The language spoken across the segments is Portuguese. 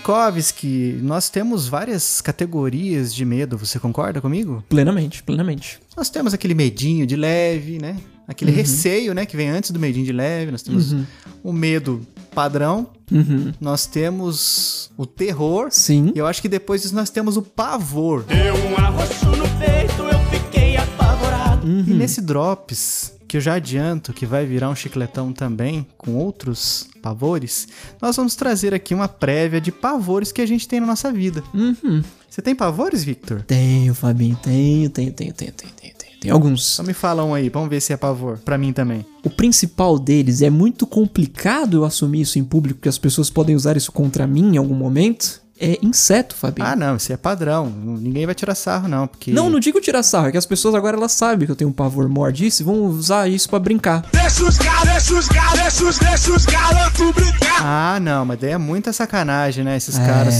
Vikovski, nós temos várias categorias de medo, você concorda comigo? Plenamente, plenamente. Nós temos aquele medinho de leve, né? Aquele receio, né? Que vem antes do medinho de leve. Nós temos o medo padrão. Uhum. Nós temos o terror. Sim. E eu acho que depois disso nós temos o pavor. Deu um arroxo no peito, eu fiquei apavorado. E nesse Drops, que eu já adianto que vai virar um chicletão também, com outros pavores, nós vamos trazer aqui uma prévia de pavores que a gente tem na nossa vida. Uhum. Você tem pavores, Victor? Tenho, Fabinho, tenho, tenho, tenho, tenho, tenho, tenho, tenho. Tem alguns. Só me fala um aí, vamos ver se é pavor. Pra mim também. O principal deles é muito complicado eu assumir isso em público, porque as pessoas podem usar isso contra mim em algum momento. É inseto, Fabinho. Ah, não, isso é padrão. Ninguém vai tirar sarro, não, porque. Não, não digo tirar sarro, é que as pessoas agora elas sabem que eu tenho um pavor maior disso e vão usar isso pra brincar. Deixa os galos, deixa os galos, deixa os, deixa os galantos brincar. Ah, não, mas daí é muita sacanagem, né? Esses É. caras.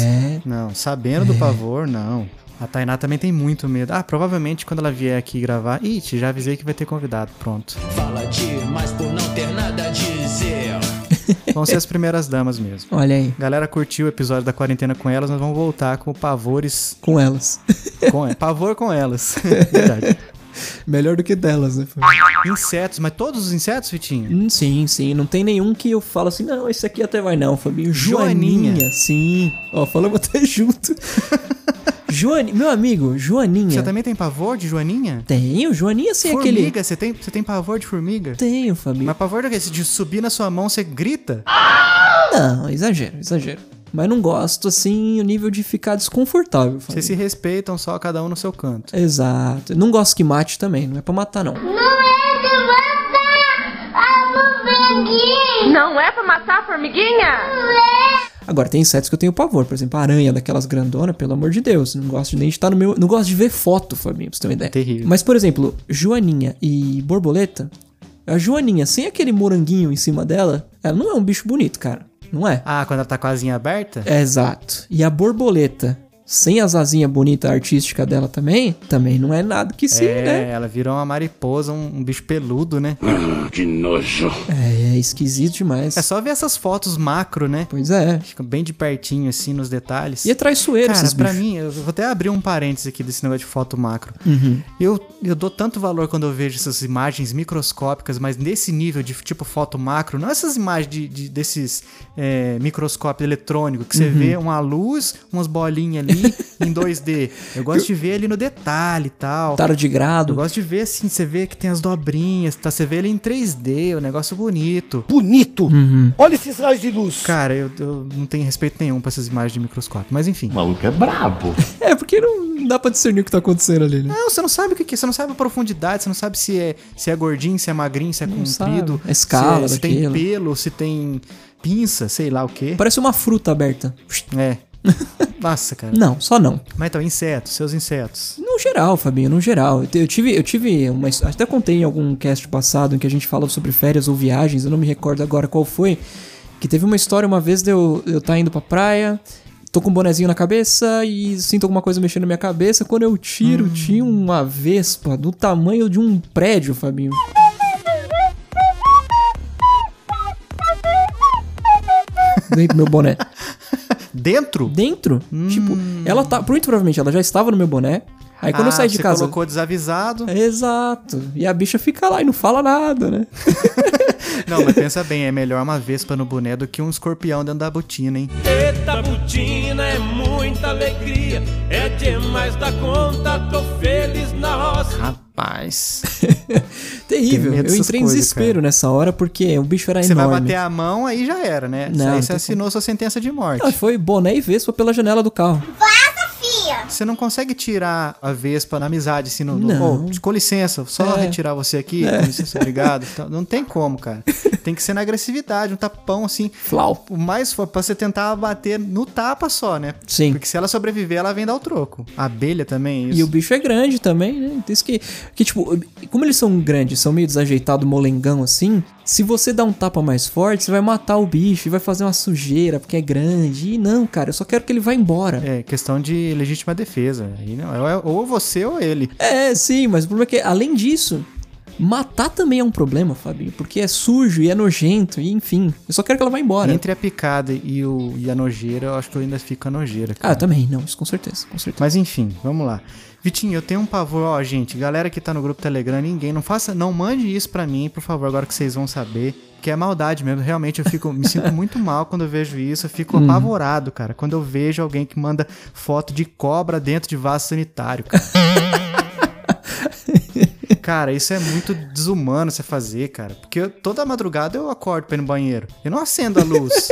Não, sabendo do pavor, não. A Tainá também tem muito medo. Ah, provavelmente quando ela vier aqui gravar. Ih, já avisei que vai ter convidado. Pronto. Fala demais por não ter nada dizer. Vão ser as primeiras damas mesmo. Olha aí, Galera curtiu o episódio da quarentena com elas, nós vamos voltar com pavores. com elas. Com, pavor com elas. Verdade. Melhor do que delas, né? Insetos, mas todos os insetos, Vitinho? Hum, sim, sim. Não tem nenhum que eu falo assim, não, esse aqui até vai não, Fabinho. Joaninha. Joaninha. Sim. Ó, falamos até junto. Joaninha, meu amigo, Joaninha. Você também tem pavor de joaninha? Tenho, Joaninha sim, aquele... Formiga, você tem, você tem pavor de formiga? Tenho, Fabinho. Mas pavor do quê? Se de subir na sua mão, você grita? Não, exagero, exagero. Mas não gosto, assim, o nível de ficar desconfortável, Fabinho. Vocês se respeitam só cada um no seu canto. Exato. Não gosto que mate também, não é pra matar, não. Não é de matar a formiguinha. Não é pra matar a formiguinha? Agora, tem insetos que eu tenho pavor, por exemplo, aranha daquelas grandonas, pelo amor de Deus. Não gosto nem de estar no meu. Não gosto de ver foto, Fabinho, pra você ter uma ideia. Terrível. Mas, por exemplo, Joaninha e borboleta. A Joaninha, sem aquele moranguinho em cima dela, ela não é um bicho bonito, cara. Não é? Ah, quando ela tá com a asinha aberta? É, exato. E a borboleta, sem as asinhas bonitas artística dela também, também não é nada que se, é, né? ela virou uma mariposa, um, um bicho peludo, né? Que nojo. É, é esquisito demais. É só ver essas fotos macro, né? Pois é. Fica bem de pertinho, assim, nos detalhes. E é traiçoeiro Cara, esses pra bichos. mim, eu vou até abrir um parênteses aqui desse negócio de foto macro. Uhum. Eu, eu dou tanto valor quando eu vejo essas imagens microscópicas, mas nesse nível de tipo foto macro, não essas imagens de, de- desses é, microscópio eletrônico, que você Uhum. vê uma luz, umas bolinhas ali em 2D. Eu gosto de ver ali no detalhe e tal. Tara de Eu grado. gosto de ver assim, você vê que tem as dobrinhas, tá? Você vê ele em 3D, o negócio bonito. Bonito. Uhum. Olha esses raios de luz. Cara, eu, eu não tenho respeito nenhum pra essas imagens de microscópio, mas enfim. O maluco é brabo. É, porque não dá pra discernir o que tá acontecendo ali, né? Não, você não sabe o que que é, você não sabe a profundidade, você não sabe se é, se é gordinho, se é magrinho, se é comprido, sabe. A escala se, é- se tem pelo, se tem pinça, sei lá o que. Parece uma fruta aberta. É. Nossa, cara. Não, só não. Mas então, insetos, seus insetos. No geral, Fabinho, no geral. Eu tive, eu tive uma. Até contei em algum cast passado em que a gente fala sobre férias ou viagens, eu não me recordo agora qual foi. Que teve uma história uma vez de eu, eu tá indo pra praia, tô com um bonezinho na cabeça e sinto alguma coisa mexendo na minha cabeça. Quando eu tiro, tinha uma vespa do tamanho de um prédio, Fabinho. Dentro do meu boné. Dentro? Dentro? Tipo, ela tá. Muito provavelmente ela já estava no meu boné. Aí quando eu Ah, saí de você casa. colocou desavisado. Exato. E a bicha fica lá e não fala nada, né? Não, mas pensa bem, é melhor uma vespa no boné do que um escorpião dentro da botina, hein? Eita butina é muita alegria. É demais da conta, tô feliz na roça. Rapaz. Terrível. Eu entrei em coisas, desespero nessa hora porque o bicho era Você vai enorme. bater a mão, aí já era, né? Não, aí não você assinou sua sentença de morte. Ah, foi boné e vespa pela janela do carro. Você não consegue tirar a Vespa na amizade, assim, no. Não. "Ô, com licença, só É. retirar você aqui, com licença, obrigado. Então, Não tem como, cara. Tem que ser na agressividade, um tapão assim. Flau. O mais pra você tentar bater no tapa só, né? Sim. Porque se ela sobreviver, ela vem dar o troco. A abelha também, é isso. E o bicho é grande também, né? Diz que, que, tipo, como eles são grandes, são meio desajeitados, molengão assim, se você dá um tapa mais forte, você vai matar o bicho e vai fazer uma sujeira porque é grande. E não, cara, eu só quero que ele vá embora. É questão de legítima defesa. Aí não, é ou você ou ele. É, sim, mas o problema é que, além disso, Matar também é um problema, Fabinho, porque é sujo e é nojento, e enfim. Eu só quero que ela vá embora. Entre a picada e, o, e a nojeira, eu acho que eu ainda fico a nojeira. cara. Ah, também, não, isso com certeza, com certeza. Mas enfim, vamos lá. Vitinho, eu tenho um pavor, ó, gente, galera que tá no grupo Telegram, ninguém, não faça, não mande isso pra mim, por favor, agora que vocês vão saber, que é maldade mesmo, realmente eu fico, me sinto muito mal quando eu vejo isso, eu fico apavorado, cara, quando eu vejo alguém que manda foto de cobra dentro de vaso sanitário, cara. Cara, isso é muito desumano você fazer, cara. Porque eu- toda madrugada eu acordo pra ir no banheiro. Eu não acendo a luz.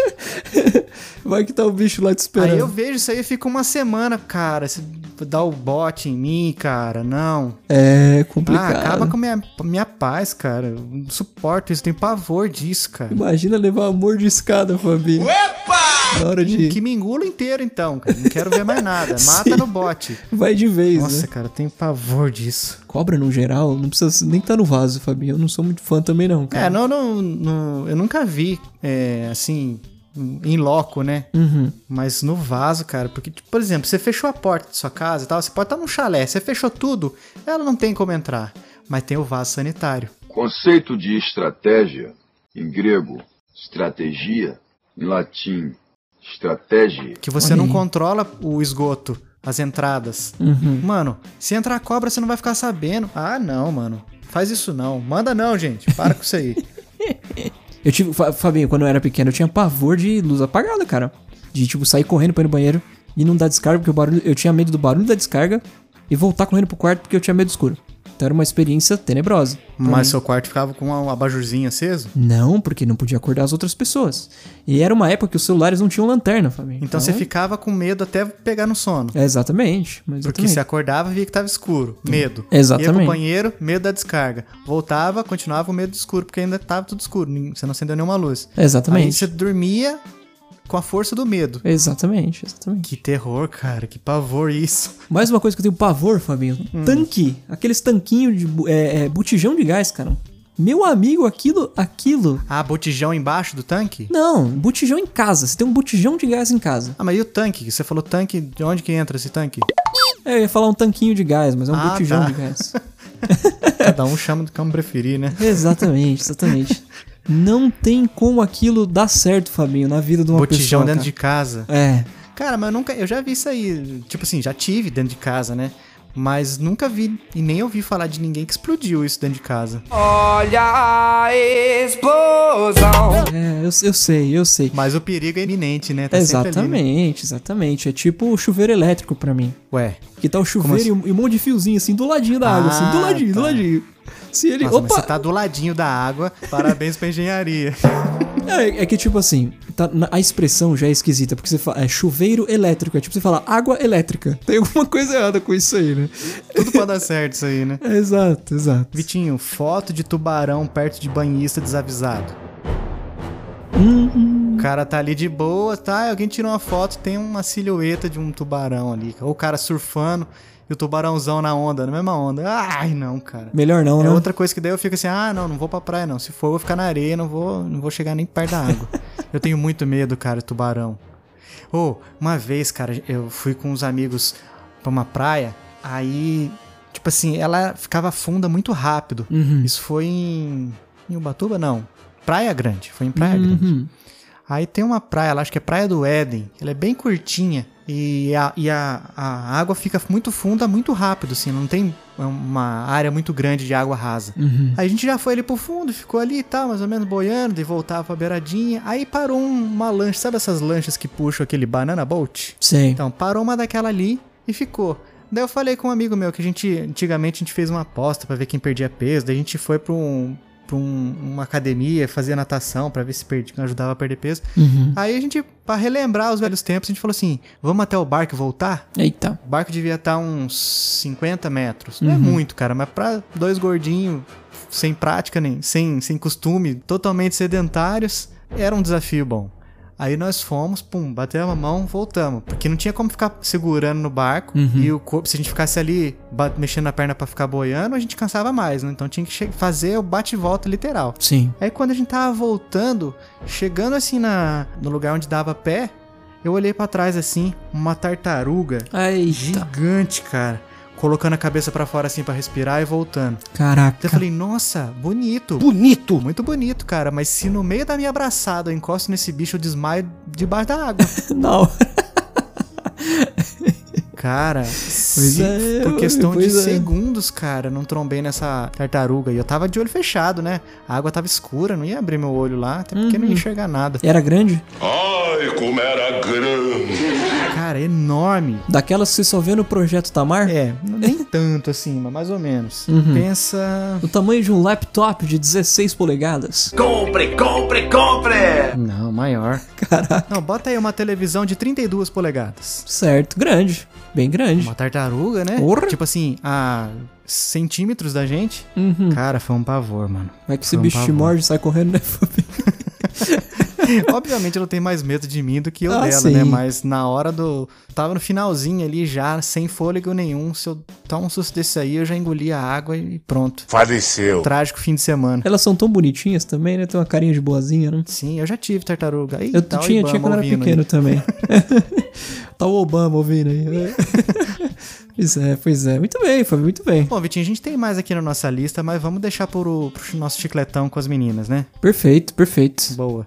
Vai que tá o bicho lá te esperando. Aí eu vejo isso aí e fico uma semana, cara. Se dá o bote em mim, cara. Não. É Ah, complicado. acaba com a minha, minha paz, cara. Eu não suporto isso, tenho pavor disso, cara. Imagina levar amor de escada, Fabinho. Na hora de. Que me engula inteiro, então, cara. Não quero ver mais nada. Mata Sim. no bote. Vai de vez, Nossa, né? cara, eu tenho pavor disso. Cobra no geral, não precisa nem estar no vaso, Fabinho. Eu não sou muito fã também, não, cara. É, não, não, não- eu nunca vi, é, assim, em loco, né? Uhum. Mas no vaso, cara, porque, tipo, por exemplo, você fechou a porta de sua casa e tal, você pode estar num chalé, você fechou tudo, ela não tem como entrar. Mas tem o vaso sanitário. Conceito de estratégia, em grego, estratégia, em latim, estratégia. Que você Olha não aí. controla o esgoto, as entradas. Uhum. Mano, se entrar cobra, você não vai ficar sabendo. Ah, não, mano. Faz isso não. Manda não, gente. Para com isso aí. Eu tive, Fa- Fabinho, quando eu era pequeno, eu tinha pavor de luz apagada, cara. De, tipo, sair correndo pra ir no banheiro e não dar descarga, porque o barulho, eu tinha medo do barulho da descarga e voltar correndo pro quarto porque eu tinha medo do escuro. Então era uma experiência tenebrosa. Mas seu quarto ficava com um abajurzinho aceso? Não, porque não podia acordar as outras pessoas. E era uma época que os celulares não tinham lanterna, Fabinho. Então você ficava com medo até pegar no sono. É, exatamente. mas Porque você acordava via que tava escuro. Medo. Exatamente. Ia pro banheiro, medo da descarga. Voltava, continuava o medo do escuro, porque ainda tava tudo escuro. Você não acendeu nenhuma luz. Exatamente. Aí você dormia com a força do medo. Exatamente, exatamente. Que terror, cara. Que pavor isso. Mais uma coisa que eu tenho pavor, Fabinho. Hum. Tanque. Aqueles tanquinhos de é, é, botijão de gás, cara. Meu amigo, aquilo, aquilo. Ah, botijão embaixo do tanque? Não, botijão em casa. Você tem um botijão de gás em casa. Ah, mas e o tanque? Você falou tanque, de onde que entra esse tanque? É, eu ia falar um tanquinho de gás, mas é um Ah, botijão tá. de gás. Cada um chama do como preferir, né? Exatamente, exatamente. Não tem como aquilo dar certo, Fabinho, na vida de uma Botijão pessoa. dentro cara. de casa. É. Cara, mas eu nunca. Eu já vi isso aí. Tipo assim, já tive dentro de casa, né? Mas nunca vi e nem ouvi falar de ninguém que explodiu isso dentro de casa. É, eu, eu sei, eu sei. Mas o perigo é iminente, né? Tá sempre ali, né? exatamente, exatamente. É tipo o chuveiro elétrico pra mim. Ué. Que tá o chuveiro e, um, e um monte de fiozinho assim, do ladinho da água, assim, do Ah, ladinho, do tá. ladinho. Se ele. Nossa, opa! você tá do ladinho da água. Parabéns pra engenharia. É, é que tipo assim, tá, a expressão já é esquisita, porque você fala é chuveiro elétrico, é tipo você fala água elétrica. Tem alguma coisa errada com isso aí, né? Tudo pode dar certo isso aí, né? É, exato, exato. Vitinho, foto de tubarão perto de banhista desavisado. Hum, O cara tá ali de boa, tá? Alguém tirou uma foto, tem uma silhueta de um tubarão ali. Ou o cara surfando e o tubarãozão na onda, na mesma onda. Ai, não, cara. melhor não, É né? outra coisa que daí eu fico assim, ah, não, não vou pra praia não. Se for, eu vou ficar na areia, não vou, não vou chegar nem perto da água. eu tenho muito medo, cara, de tubarão. Ô, uma vez, cara, eu fui com uns amigos pra uma praia, aí, tipo assim, ela ficava funda muito rápido. Uhum. Isso foi em, em Ubatuba? Não. Praia Grande, foi em Praia Grande. Aí tem uma praia lá, acho que é Praia do Éden. Ela é bem curtinha e a, e a, a água fica muito funda muito rápido, assim. Não tem uma área muito grande de água rasa. Uhum. Aí a gente já foi ali pro fundo, ficou ali e tal, mais ou menos boiando, e voltava pra beiradinha. Aí parou um- uma lancha, sabe essas lanchas que puxam aquele banana boat? Sei. Então, parou uma daquela ali e ficou. Daí eu falei com um amigo meu que a gente, antigamente, a gente fez uma aposta pra ver quem perdia peso. Daí a gente foi pra, um, pra um- uma academia, fazia natação pra ver se perdia, ajudava a perder peso. Uhum. Aí a gente, pra relembrar os velhos tempos, a gente falou assim: vamos até o barco voltar? Eita. O barco devia estar uns 50 metros. Não é muito, cara, mas pra dois gordinhos, sem prática, nem sem, sem costume, totalmente sedentários, era um desafio bom. Aí nós fomos, pum, batemos a mão, voltamos. Porque não tinha como ficar segurando no barco. E o corpo, se a gente ficasse ali mexendo a perna pra ficar boiando, a gente cansava mais, né? Então tinha que fazer o bate volta literal. Sim. Aí quando a gente tava voltando, chegando assim na, no lugar onde dava pé, eu olhei pra trás assim, uma tartaruga Eita. gigante, cara. Colocando a cabeça pra fora assim pra respirar e voltando. Caraca. Então eu falei, nossa, bonito. Bonito. Muito bonito, cara, mas se no meio da minha abraçada eu encosto nesse bicho, eu desmaio debaixo da água. Não. Cara, se é, por questão de é. segundos, cara, não trombei nessa tartaruga. E eu tava de olho fechado, né? A água tava escura, não ia abrir meu olho lá, até porque Uhum. não ia enxergar nada. Era grande? Ai, como era grande! Cara, enorme. Daquelas que você só vê no Projeto Tamar? É, nem tanto assim, mas mais ou menos. Uhum. Pensa. Do tamanho de um laptop de 16 polegadas. Compre, compre, compre. Não, maior. Caraca. Não, bota aí uma televisão de 32 polegadas. Certo, grande. Bem grande. Uma tartaruga, né? Porra. Tipo assim, a centímetros da gente. Uhum. Cara, foi um pavor, mano. Vai que esse Foi um bicho te pavor. morde e sai correndo, né, Fabi? Obviamente ela tem mais medo de mim do que eu Ah, dela, sim. né? Mas na hora do. Tava no finalzinho ali já, sem fôlego nenhum. Se eu tomar um susto desse aí, eu já engoli a água e pronto. Faleceu. Trágico fim de semana. Elas são tão bonitinhas também, né? Tem uma carinha de boazinha, né? Sim, eu já tive tartaruga. Aí, Eu tá tinha, tinha quando era pequeno aí. também. tá o Obama ouvindo aí. pois é, pois é. Muito bem, Fábio, muito bem. Bom, Vitinho, a gente tem mais aqui na nossa lista, mas vamos deixar pro, pro nosso chicletão com as meninas, né? Perfeito, perfeito. Boa.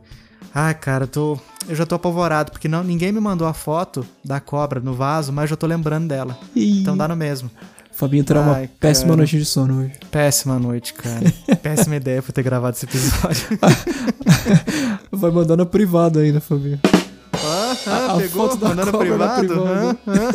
Ai, cara, eu tô. Eu já tô apavorado, porque não, ninguém me mandou a foto da cobra no vaso, mas eu já tô lembrando dela. Ih, Então dá no mesmo. Fabinho terá uma péssima cara. noite de sono hoje. Péssima noite, cara. Péssima ideia por ter gravado esse episódio. Vai mandar na privada ainda, Fabinho. Ah, A- ah, a pegou? foto da Mandando privado? privada. Hã? Hã?